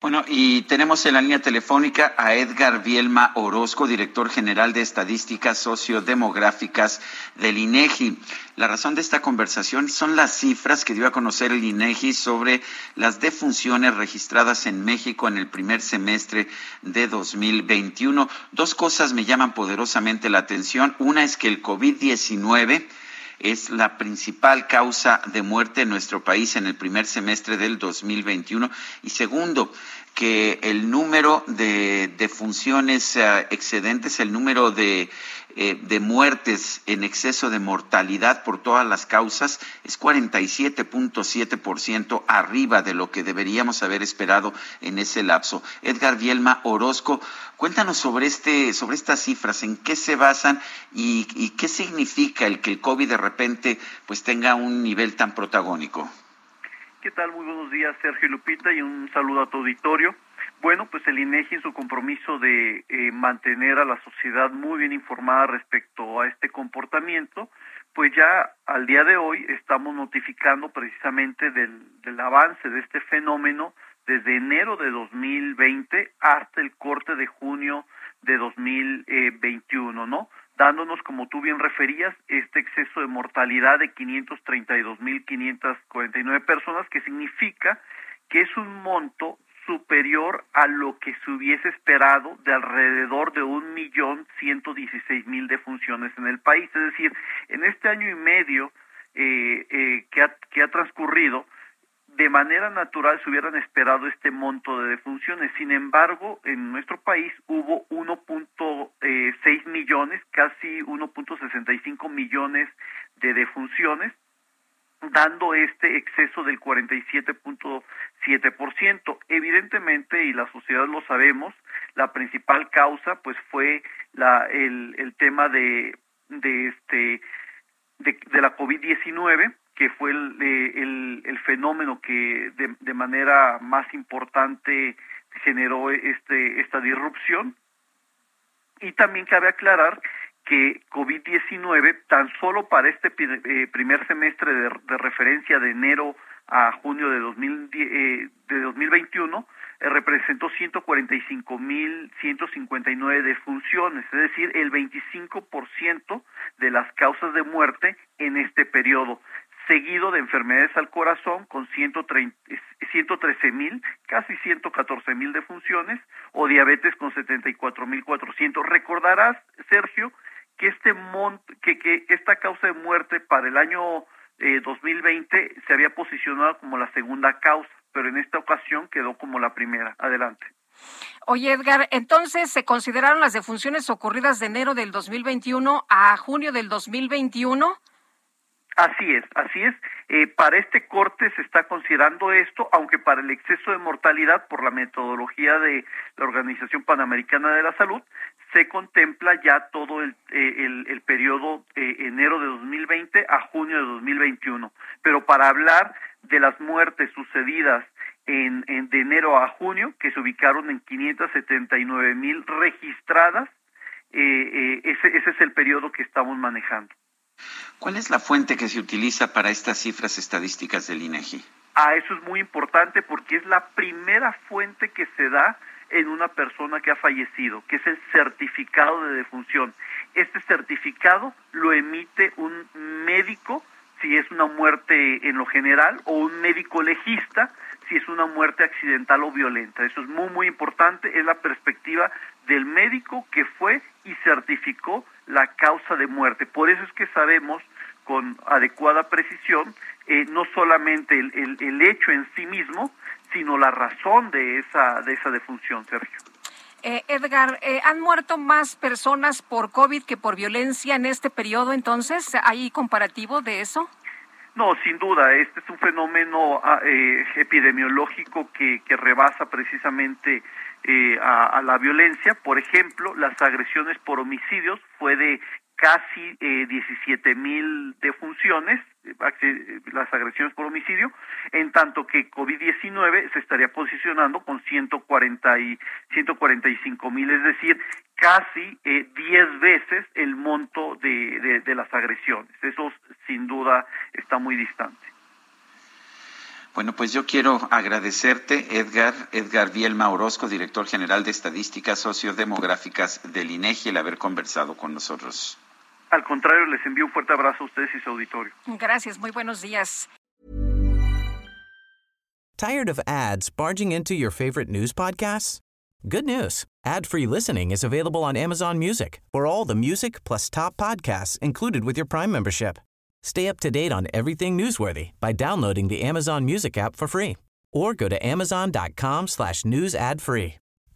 Bueno, y tenemos en la línea telefónica a Edgar Bielma Orozco, director general de Estadísticas Sociodemográficas del INEGI. La razón de esta conversación son las cifras que dio a conocer el INEGI sobre las defunciones registradas en México en el primer semestre de 2021. Dos cosas me llaman poderosamente la atención. Una es que el COVID-19 es la principal causa de muerte en nuestro país en el primer semestre del 2021. Y segundo, que el número de, de funciones uh, excedentes, el número de, eh, de muertes en exceso de mortalidad por todas las causas es 47.7% arriba de lo que deberíamos haber esperado en ese lapso. Edgar Bielma Orozco, cuéntanos sobre, este, sobre estas cifras, en qué se basan y, y qué significa el que el COVID de repente pues tenga un nivel tan protagónico. ¿Qué tal? Muy buenos días, Sergio Lupita, y un saludo a tu auditorio. Bueno, pues el INEGI en su compromiso de eh, mantener a la sociedad muy bien informada respecto a este comportamiento, pues ya al día de hoy estamos notificando precisamente del, del avance de este fenómeno desde enero de 2020 hasta el corte de junio de 2021, ¿no? Dándonos, como tú bien referías, este exceso de mortalidad de 532.549 personas, que significa que es un monto superior a lo que se hubiese esperado de alrededor de un millón ciento dieciséis mil defunciones en el país. Es decir, en este año y medio eh, eh, que, ha, que ha transcurrido, de manera natural se hubieran esperado este monto de defunciones. Sin embargo, en nuestro país hubo 1.6 millones, casi 1.65 millones de defunciones, dando este exceso del 47.7%. Evidentemente, y la sociedad lo sabemos, la principal causa pues fue la, el, el tema de, de este de la COVID-19 que fue el, el, el fenómeno que de, de, manera más importante generó este, esta disrupción. Y también cabe aclarar que COVID-19, tan solo para este eh, primer semestre de, referencia de enero a junio de, 2000, eh, de 2021, eh, representó 145.159 defunciones, es decir, el 25% de las causas de muerte en este periodo seguido de enfermedades al corazón con 113 mil, casi 114 mil defunciones, o diabetes con 74 mil 400. Recordarás, Sergio, que este mont que, que esta causa de muerte para el año eh, 2020 se había posicionado como la segunda causa, pero en esta ocasión quedó como la primera. Adelante. Oye, Edgar, entonces se consideraron las defunciones ocurridas de enero del 2021 a junio del 2021 Así es, así es. Eh, para este corte se está considerando esto, aunque para el exceso de mortalidad por la metodología de la Organización Panamericana de la Salud se contempla ya todo el, eh, el, periodo eh, enero de 2020 a junio de 2021. Pero para hablar de las muertes sucedidas en, en de enero a junio, que se ubicaron en 579 mil registradas, eh, ese, ese es el periodo que estamos manejando. ¿Cuál es la fuente que se utiliza para estas cifras estadísticas del INEGI? Ah, eso es muy importante porque es la primera fuente que se da en una persona que ha fallecido, que es el certificado de defunción. Este certificado lo emite un médico si es una muerte en lo general o un médico legista si es una muerte accidental o violenta. Eso es muy, muy importante, es la perspectiva del médico que fue y certificó la causa de muerte. Por eso es que sabemos con adecuada precisión eh, no solamente el, el, hecho en sí mismo, sino la razón de esa, de esa defunción, Sergio. Eh, Edgar, eh, ¿han muerto más personas por COVID que por violencia en este periodo entonces? ¿Hay comparativo de eso? No, sin duda, este es un fenómeno ah, eh, epidemiológico que, rebasa precisamente eh, a, a, la violencia. Por ejemplo, las agresiones por homicidios fue de casi eh, 17 mil defunciones, las agresiones por homicidio, en tanto que COVID-19 se estaría posicionando con 140 y 145 mil, es decir, casi eh, 10 veces el monto de, de, de las agresiones. Eso sin duda está muy distante. Bueno, pues yo quiero agradecerte, Edgar, Edgar Bielma Orozco, director general de Estadísticas Sociodemográficas del INEGI, el haber conversado con nosotros. Al contrario, les envío un fuerte abrazo a ustedes y su auditorio. Gracias, muy buenos días. Tired of ads barging into your favorite news podcasts? Good news. Ad-free listening is available on Amazon Music. For all the music plus top podcasts included with your Prime membership. Stay up to date on everything newsworthy by downloading the Amazon Music app for free or go to amazon.com slash news ad free.